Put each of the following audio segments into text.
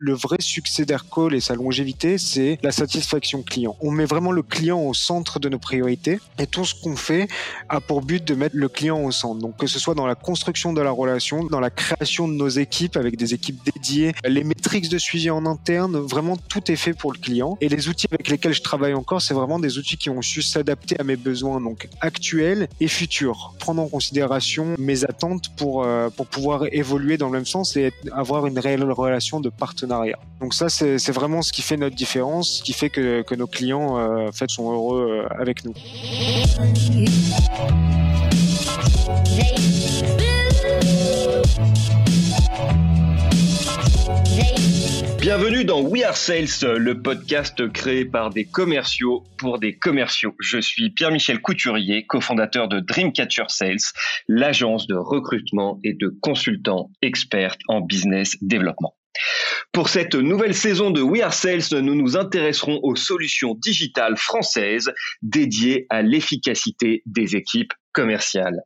le vrai succès d'Aircall et sa longévité, c'est la satisfaction client. On met vraiment le client au centre de nos priorités et tout ce qu'on fait a pour but de mettre le client au centre. Donc que ce soit dans la construction de la relation, dans la création de nos équipes avec des équipes dédiées, les métriques de suivi en interne, vraiment tout est fait pour le client. Et les outils avec lesquels je travaille encore, c'est vraiment des outils qui ont su s'adapter à mes besoins donc actuels et futurs, prendre en considération mes attentes pour euh, pour pouvoir évoluer dans le même sens et avoir une réelle relation de partenariat donc ça, c'est vraiment ce qui fait notre différence, ce qui fait que, nos clients euh, en fait, sont heureux euh, avec nous. Bienvenue dans We Are Sales, le podcast créé par des commerciaux pour des commerciaux. Je suis Pierre-Michel Couturier, cofondateur de Dreamcatcher Sales, l'agence de recrutement et de consultants experts en business développement. Pour cette nouvelle saison de We Are Sales, nous nous intéresserons aux solutions digitales françaises dédiées à l'efficacité des équipes commerciales.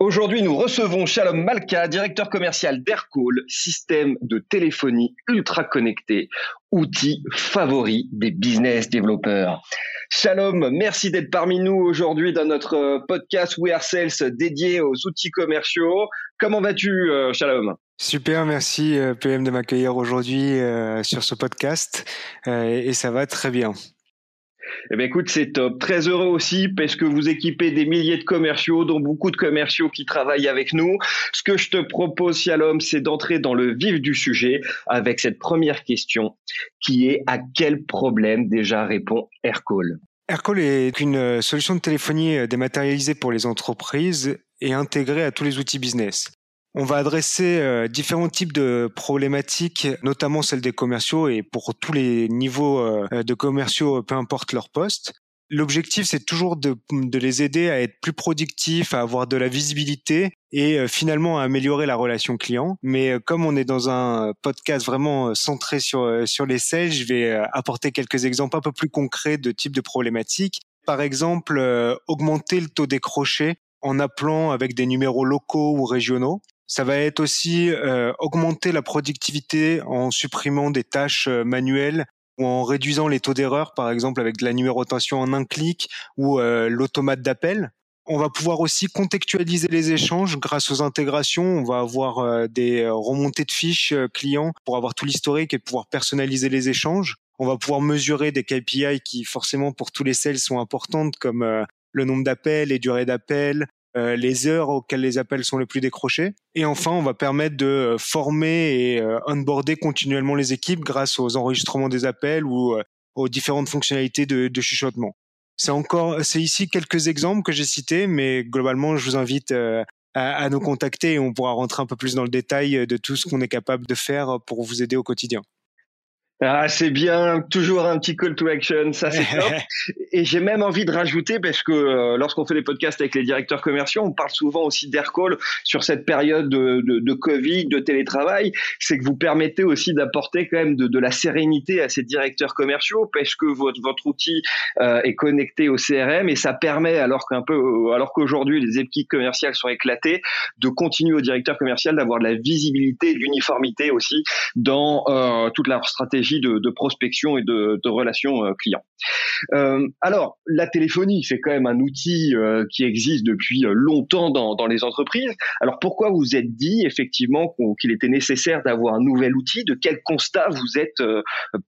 Aujourd'hui, nous recevons Shalom Malka, directeur commercial d'Aircall, système de téléphonie ultra connecté, outil favori des business développeurs. Shalom, merci d'être parmi nous aujourd'hui dans notre podcast We Are Sales dédié aux outils commerciaux. Comment vas-tu, euh, Shalom? Super, merci euh, PM de m'accueillir aujourd'hui euh, sur ce podcast et ça va très bien. Eh bien, écoute, c'est top. Très heureux aussi parce que vous équipez des milliers de commerciaux, dont beaucoup de commerciaux qui travaillent avec nous. Ce que je te propose, Shalom, c'est d'entrer dans le vif du sujet avec cette première question qui est à quel problème déjà répond Aircall? Aircall est une solution de téléphonie dématérialisée pour les entreprises et intégrée à tous les outils business. On va adresser euh, différents types de problématiques, notamment celles des commerciaux et pour tous les niveaux euh, de commerciaux, peu importe leur poste. L'objectif, c'est toujours de, les aider à être plus productifs, à avoir de la visibilité et euh, finalement à améliorer la relation client. Mais comme on est dans un podcast vraiment centré sur, sur les sales, je vais apporter quelques exemples un peu plus concrets de types de problématiques. Par exemple, augmenter le taux décroché en appelant avec des numéros locaux ou régionaux. Ça va être aussi euh, augmenter la productivité en supprimant des tâches euh, manuelles ou en réduisant les taux d'erreur, par exemple avec de la numérotation en un clic ou euh, l'automate d'appel. On va pouvoir aussi contextualiser les échanges grâce aux intégrations. On va avoir des remontées de fiches clients pour avoir tout l'historique et pouvoir personnaliser les échanges. On va pouvoir mesurer des KPI qui forcément pour tous les sales sont importantes comme le nombre d'appels, les durées d'appels, euh, les heures auxquelles les appels sont les plus décrochés. Et enfin, on va permettre de euh, former et euh, onboarder continuellement les équipes grâce aux enregistrements des appels ou aux différentes fonctionnalités de, chuchotement. C'est encore, c'est ici quelques exemples que j'ai cités, mais globalement, je vous invite à, à, nous contacter et on pourra rentrer un peu plus dans le détail de tout ce qu'on est capable de faire pour vous aider au quotidien. Ah, c'est bien, toujours un petit call to action, ça c'est top. Et j'ai même envie de rajouter, parce que euh, lorsqu'on fait des podcasts avec les directeurs commerciaux, on parle souvent aussi d'Aircall sur cette période de, de, de, Covid, de télétravail, c'est que vous permettez aussi d'apporter quand même de, de, la sérénité à ces directeurs commerciaux, parce que votre, votre outil euh, est connecté au CRM et ça permet, alors qu'un peu, euh, alors qu'aujourd'hui les équipes commerciales sont éclatées, de continuer au directeur commercial d'avoir de la visibilité, de l'uniformité aussi dans euh, toute leur stratégie de, prospection et de, relations euh, clients. Euh, alors, la téléphonie, c'est quand même un outil euh, qui existe depuis longtemps dans, les entreprises. Alors, pourquoi vous êtes dit effectivement qu'il était nécessaire d'avoir un nouvel outil? De quel constat vous êtes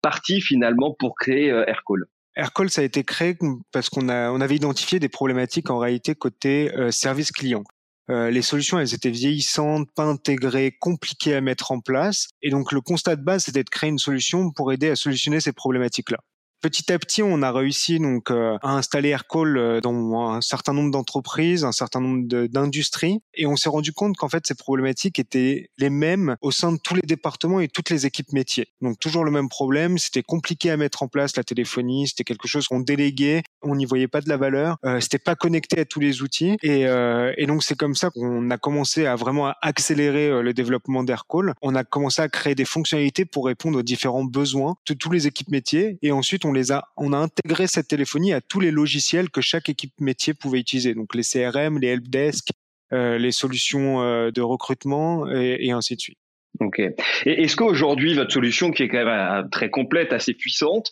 parti finalement pour créer Aircall? Aircall, ça a été créé parce qu'on on avait identifié des problématiques en réalité côté service client. Euh, les solutions, elles étaient vieillissantes, pas intégrées, compliquées à mettre en place. Et donc le constat de base, c'était de créer une solution pour aider à solutionner ces problématiques-là. Petit à petit, on a réussi donc euh, à installer Aircall euh, dans un certain nombre d'entreprises, un certain nombre d'industries, et on s'est rendu compte qu'en fait ces problématiques étaient les mêmes au sein de tous les départements et toutes les équipes métiers. Donc toujours le même problème, c'était compliqué à mettre en place la téléphonie, c'était quelque chose qu'on déléguait, on n'y voyait pas de la valeur, euh, c'était pas connecté à tous les outils, et, euh, et donc c'est comme ça qu'on a commencé à vraiment accélérer le développement d'Aircall. On a commencé à créer des fonctionnalités pour répondre aux différents besoins de tous les équipes métiers, et ensuite on les a, on a intégré cette téléphonie à tous les logiciels que chaque équipe métier pouvait utiliser, donc les CRM, les helpdesk, euh, les solutions euh, de recrutement et, ainsi de suite. Ok. Est-ce qu'aujourd'hui votre solution, qui est quand même très complète, assez puissante,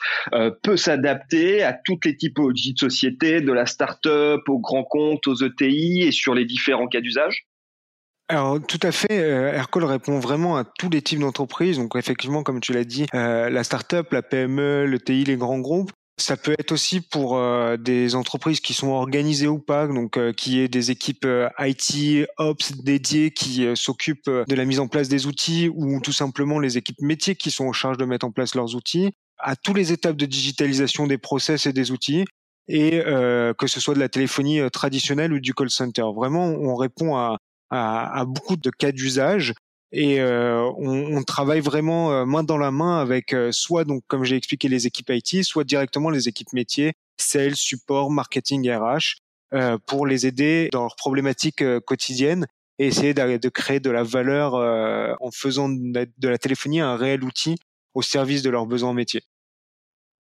peut s'adapter à toutes les typologies de sociétés, de la start-up aux grands comptes, aux ETI et sur les différents cas d'usage? Alors tout à fait, euh, Aircall répond vraiment à tous les types d'entreprises. Donc effectivement, comme tu l'as dit, euh, la start-up, la PME, le TI, les grands groupes. Ça peut être aussi pour euh, des entreprises qui sont organisées ou pas, donc qui aient des équipes IT, Ops dédiées qui s'occupent de la mise en place des outils, ou tout simplement les équipes métiers qui sont en charge de mettre en place leurs outils, à toutes les étapes de digitalisation des process et des outils, et que ce soit de la téléphonie traditionnelle ou du call center. Vraiment, on répond à, à, à beaucoup de cas d'usage et euh, on, on, travaille vraiment euh, main dans la main avec euh, soit donc comme j'ai expliqué les équipes IT, soit directement les équipes métiers, sales, support, marketing, RH, euh, pour les aider dans leurs problématiques quotidiennes et essayer de, de, créer de la valeur en faisant de la téléphonie un réel outil au service de leurs besoins métiers.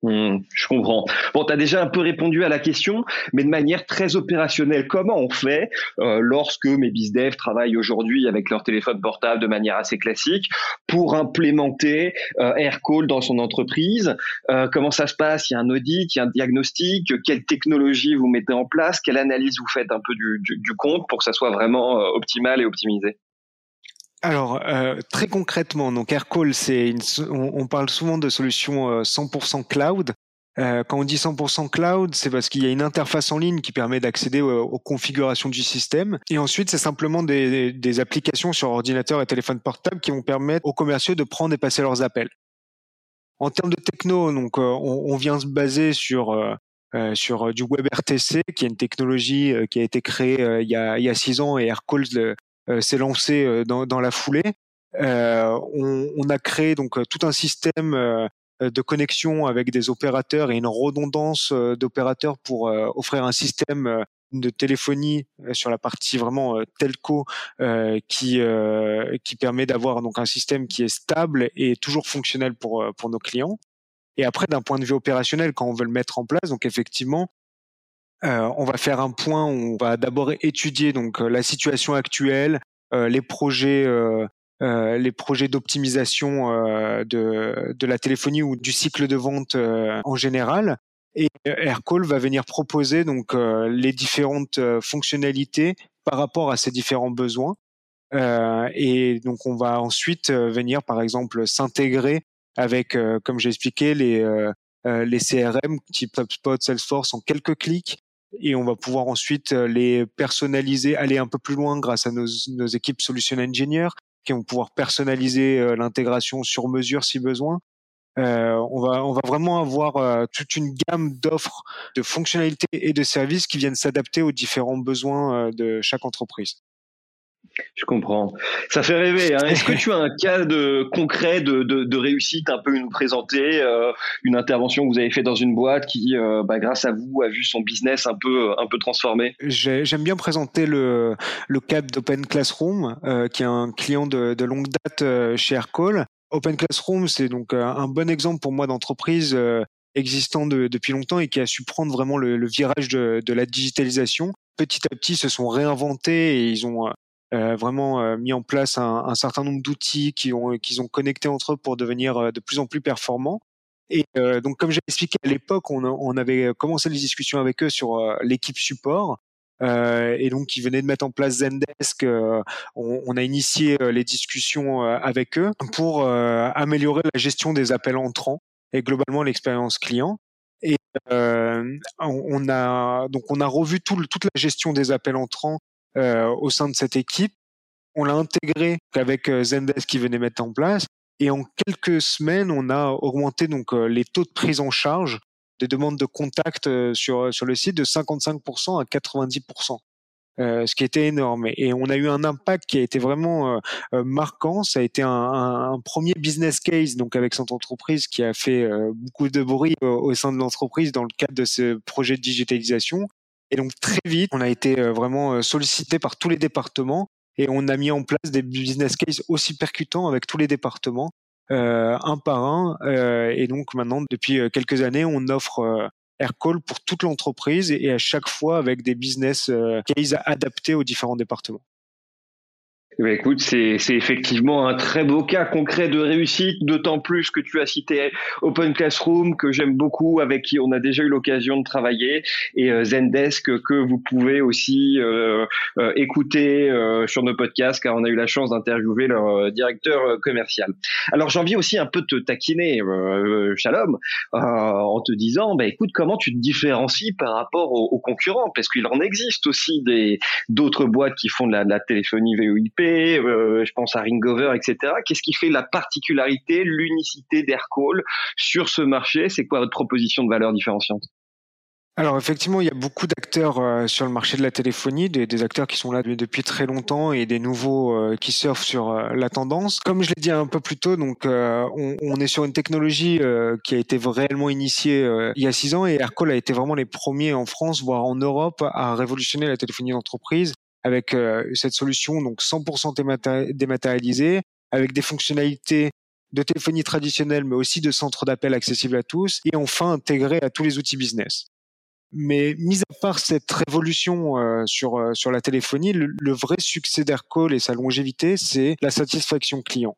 Hmm, je comprends. Bon, tu as déjà un peu répondu à la question, mais de manière très opérationnelle. Comment on fait euh, lorsque mes bizdev travaillent aujourd'hui avec leur téléphone portable de manière assez classique pour implémenter euh, AirCall dans son entreprise? Euh, Comment ça se passe? Il y a un audit, il y a un diagnostic? Quelle technologie vous mettez en place? Quelle analyse vous faites un peu du, du, compte pour que ça soit vraiment euh, optimal et optimisé? Alors euh, très concrètement, donc Aircall, c'est on, parle souvent de solutions 100% euh, cloud. Euh, quand on dit 100% cloud, c'est parce qu'il y a une interface en ligne qui permet d'accéder aux, configurations du système. Et ensuite, c'est simplement des, applications sur ordinateur et téléphone portable qui vont permettre aux commerciaux de prendre et passer leurs appels. En termes de techno, donc on, vient se baser sur sur du WebRTC, qui est une technologie qui a été créée il, y a, il y a six ans et Aircall euh, s'est lancé euh, dans, dans, la foulée. Euh, on, on, a créé donc tout un système de connexion avec des opérateurs et une redondance d'opérateurs pour offrir un système de téléphonie sur la partie vraiment telco qui qui permet d'avoir donc un système qui est stable et toujours fonctionnel pour pour nos clients. Et après d'un point de vue opérationnel quand on veut le mettre en place donc effectivement euh, on va faire un point. On va d'abord étudier donc euh, la situation actuelle, euh, les projets, les projets d'optimisation de, de la téléphonie ou du cycle de vente en général. Et Aircall va venir proposer donc les différentes fonctionnalités par rapport à ces différents besoins. et donc on va ensuite venir par exemple s'intégrer avec, comme j'ai expliqué, les les CRM type HubSpot, Salesforce en quelques clics et on va pouvoir ensuite euh, les personnaliser, aller un peu plus loin grâce à nos, équipes solution engineers qui vont pouvoir personnaliser euh, l'intégration sur mesure si besoin. Euh, on va on va vraiment avoir euh, toute une gamme d'offres, de fonctionnalités et de services qui viennent s'adapter aux différents besoins de chaque entreprise. Je comprends. Ça fait rêver. Hein. Est-ce que tu as un cas concret de, réussite un peu nous présenter euh, une intervention que vous avez fait dans une boîte qui, euh, bah, grâce à vous, a vu son business un peu transformé? J'aime bien présenter le le cas d'Open Classroom, euh, qui est un client de, longue date chez Aircall. Open Classroom, c'est donc un bon exemple pour moi d'entreprise existant de, depuis longtemps et qui a su prendre vraiment le, le virage de, de la digitalisation petit à petit se sont réinventés et ils ont euh, vraiment euh, mis en place un, certain nombre d'outils qui ont qu'ils ont connectés entre eux pour devenir euh, de plus en plus performants. Et donc, comme j'ai expliqué à l'époque, on, avait commencé les discussions avec eux sur l'équipe support. Euh, et donc, ils venaient de mettre en place Zendesk. Euh, on, a initié les discussions avec eux pour améliorer la gestion des appels entrants et globalement l'expérience client. Et on a donc on a revu tout, toute la gestion des appels entrants euh, au sein de cette équipe. On l'a intégré avec euh, Zendesk qui venait mettre en place. Et en quelques semaines, on a augmenté donc euh, les taux de prise en charge des demandes de contact sur sur le site de 55% à 90%. Euh, ce qui était énorme. Et on a eu un impact qui a été vraiment euh, marquant. Ça a été un, un, premier business case donc avec cette entreprise qui a fait euh, beaucoup de bruit au sein de l'entreprise dans le cadre de ce projet de digitalisation. Et donc très vite, on a été euh, vraiment euh, sollicité par tous les départements et on a mis en place des business cases aussi percutants avec tous les départements, euh, un par un. Euh, et donc maintenant, depuis euh, quelques années, on offre euh, AirCall pour toute l'entreprise et, à chaque fois avec des business cases adaptés aux différents départements. Eh ben, écoute, c'est effectivement un très beau cas concret de réussite, d'autant plus que tu as cité Open Classroom, que j'aime beaucoup, avec qui on a déjà eu l'occasion de travailler, et euh, Zendesk, que vous pouvez aussi euh, euh, écouter sur nos podcasts, car on a eu la chance d'interviewer leur directeur commercial. Alors j'ai envie aussi un peu de te taquiner, Shalom, en te disant, bah, écoute, comment tu te différencies par rapport aux, concurrents, parce qu'il en existe aussi d'autres boîtes qui font de la téléphonie VoIP, euh, je pense à Ringover, etc. Qu'est-ce qui fait la particularité, l'unicité d'Aircall sur ce marché? C'est quoi votre proposition de valeur différenciante? Alors effectivement, il y a beaucoup d'acteurs euh, sur le marché de la téléphonie, des, acteurs qui sont là depuis très longtemps et des nouveaux euh, qui surfent sur la tendance. Comme je l'ai dit un peu plus tôt, donc on, est sur une technologie qui a été réellement initiée il y a six ans et Aircall a été vraiment les premiers en France, voire en Europe, à révolutionner la téléphonie d'entreprise avec euh, cette solution donc 100% dématérialisée, avec des fonctionnalités de téléphonie traditionnelle, mais aussi de centres d'appel accessibles à tous, et enfin intégré à tous les outils business. Mais mis à part cette révolution euh, sur euh, sur la téléphonie, le, le vrai succès d'Aircall et sa longévité, c'est la satisfaction client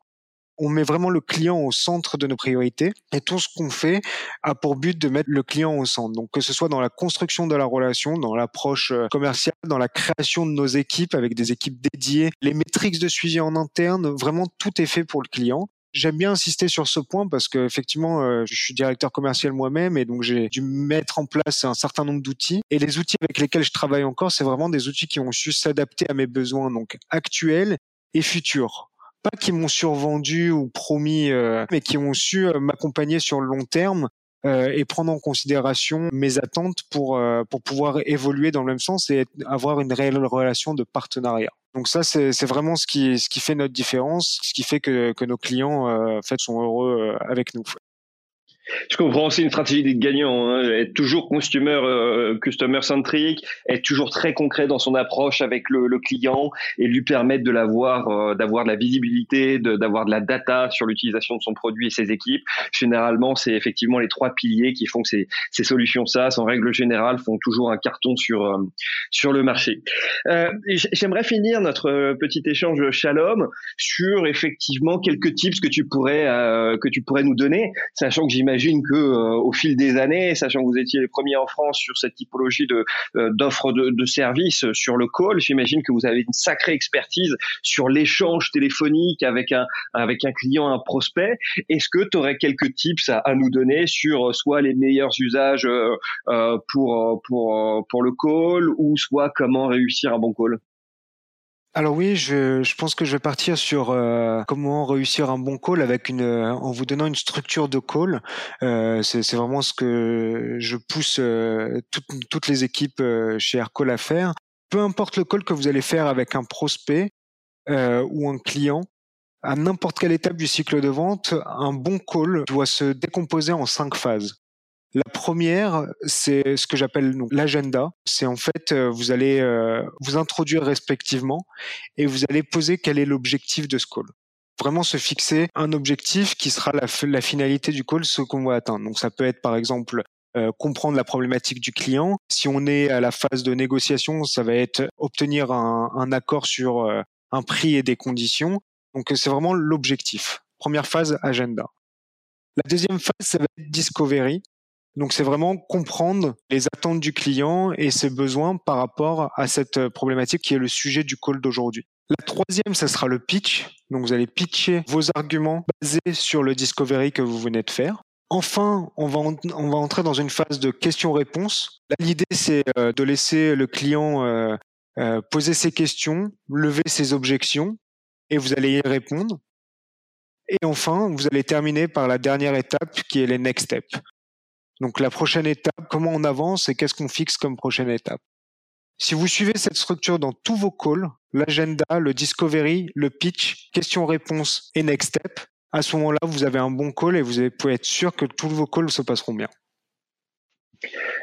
on met vraiment le client au centre de nos priorités et tout ce qu'on fait a pour but de mettre le client au centre. Donc que ce soit dans la construction de la relation, dans l'approche euh, commerciale, dans la création de nos équipes avec des équipes dédiées, les métriques de suivi en interne, vraiment tout est fait pour le client. J'aime bien insister sur ce point parce que effectivement, euh, je suis directeur commercial moi-même et donc j'ai dû mettre en place un certain nombre d'outils. Et les outils avec lesquels je travaille encore, c'est vraiment des outils qui ont su s'adapter à mes besoins donc actuels et futurs pas qui m'ont survendu ou promis, euh, mais qui ont su euh, m'accompagner sur le long terme euh, et prendre en considération mes attentes pour pour pouvoir évoluer dans le même sens et avoir une réelle relation de partenariat. Donc ça, c'est vraiment ce qui ce qui fait notre différence, ce qui fait que que nos clients en fait sont heureux avec nous. Je comprends, c'est une stratégie d'être gagnant, hein. être toujours customer, euh, customer centric, être toujours très concret dans son approche avec le, client et lui permettre de l'avoir, euh, d'avoir de la visibilité, d'avoir de, la data sur l'utilisation de son produit et ses équipes. Généralement, c'est effectivement les trois piliers qui font que ces, solutions SaaS, en règle générale, font toujours un carton sur euh, sur le marché. J'aimerais finir notre petit échange Shalom sur effectivement quelques tips que tu pourrais que tu pourrais nous donner, sachant que j'imagine j'imagine que euh, au fil des années, sachant que vous étiez les premiers en France sur cette typologie de euh, d'offres de, de services sur le call, j'imagine que vous avez une sacrée expertise sur l'échange téléphonique avec un avec un client, un prospect. Est-ce que tu aurais quelques tips à, à, nous donner sur euh, soit les meilleurs usages euh, pour pour pour le call ou soit comment réussir un bon call? Alors oui, je, pense que je vais partir sur euh, comment réussir un bon call avec une, euh, en vous donnant une structure de call. Euh, c'est vraiment ce que je pousse toutes, les équipes chez Aircall à faire. Peu importe le call que vous allez faire avec un prospect ou un client, à n'importe quelle étape du cycle de vente, un bon call doit se décomposer en cinq phases. La première, c'est ce que j'appelle l'agenda. C'est en fait, euh, vous allez euh, vous introduire respectivement et vous allez poser quel est l'objectif de ce call. Vraiment se fixer un objectif qui sera la, finalité du call, ce qu'on va atteindre. Donc ça peut être par exemple euh, comprendre la problématique du client. Si on est à la phase de négociation, ça va être obtenir un, un accord sur un prix et des conditions. Donc c'est vraiment l'objectif. Première phase, agenda. La deuxième phase, ça va être discovery. Donc c'est vraiment comprendre les attentes du client et ses besoins par rapport à cette problématique qui est le sujet du call d'aujourd'hui. La troisième, ça sera le pitch. Donc vous allez pitcher vos arguments basés sur le discovery que vous venez de faire. Enfin, on va, entrer dans une phase de questions-réponses. L'idée, c'est euh, de laisser le client euh, euh, poser ses questions, lever ses objections, et vous allez y répondre. Et enfin, vous allez terminer par la dernière étape qui est les next steps. Donc la prochaine étape, comment on avance et qu'est-ce qu'on fixe comme prochaine étape? Si vous suivez cette structure dans tous vos calls, l'agenda, le discovery, le pitch, question-réponse et next step, à ce moment-là, vous avez un bon call et vous pouvez être sûr que tous vos calls se passeront bien.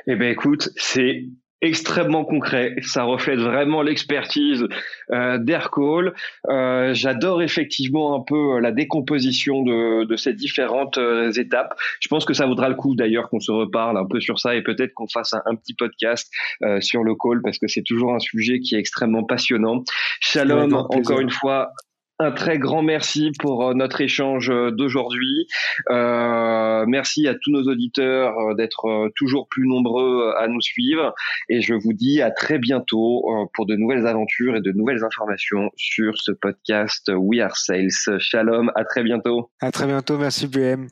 Eh bien, écoute, c'est extrêmement concret. Ça reflète vraiment l'expertise euh, d'Aircall. Euh, J'adore effectivement un peu la décomposition de, de ces différentes euh, étapes. Je pense que ça vaudra le coup d'ailleurs qu'on se reparle un peu sur ça et peut-être qu'on fasse un, un, petit podcast euh, sur le call parce que c'est toujours un sujet qui est extrêmement passionnant. Shalom, encore une fois, un très grand merci pour euh, notre échange euh, d'aujourd'hui. Euh, merci à tous nos auditeurs euh, d'être toujours plus nombreux à nous suivre et je vous dis à très bientôt pour de nouvelles aventures et de nouvelles informations sur ce podcast We Are Sales. Shalom, à très bientôt. À très bientôt, merci BM.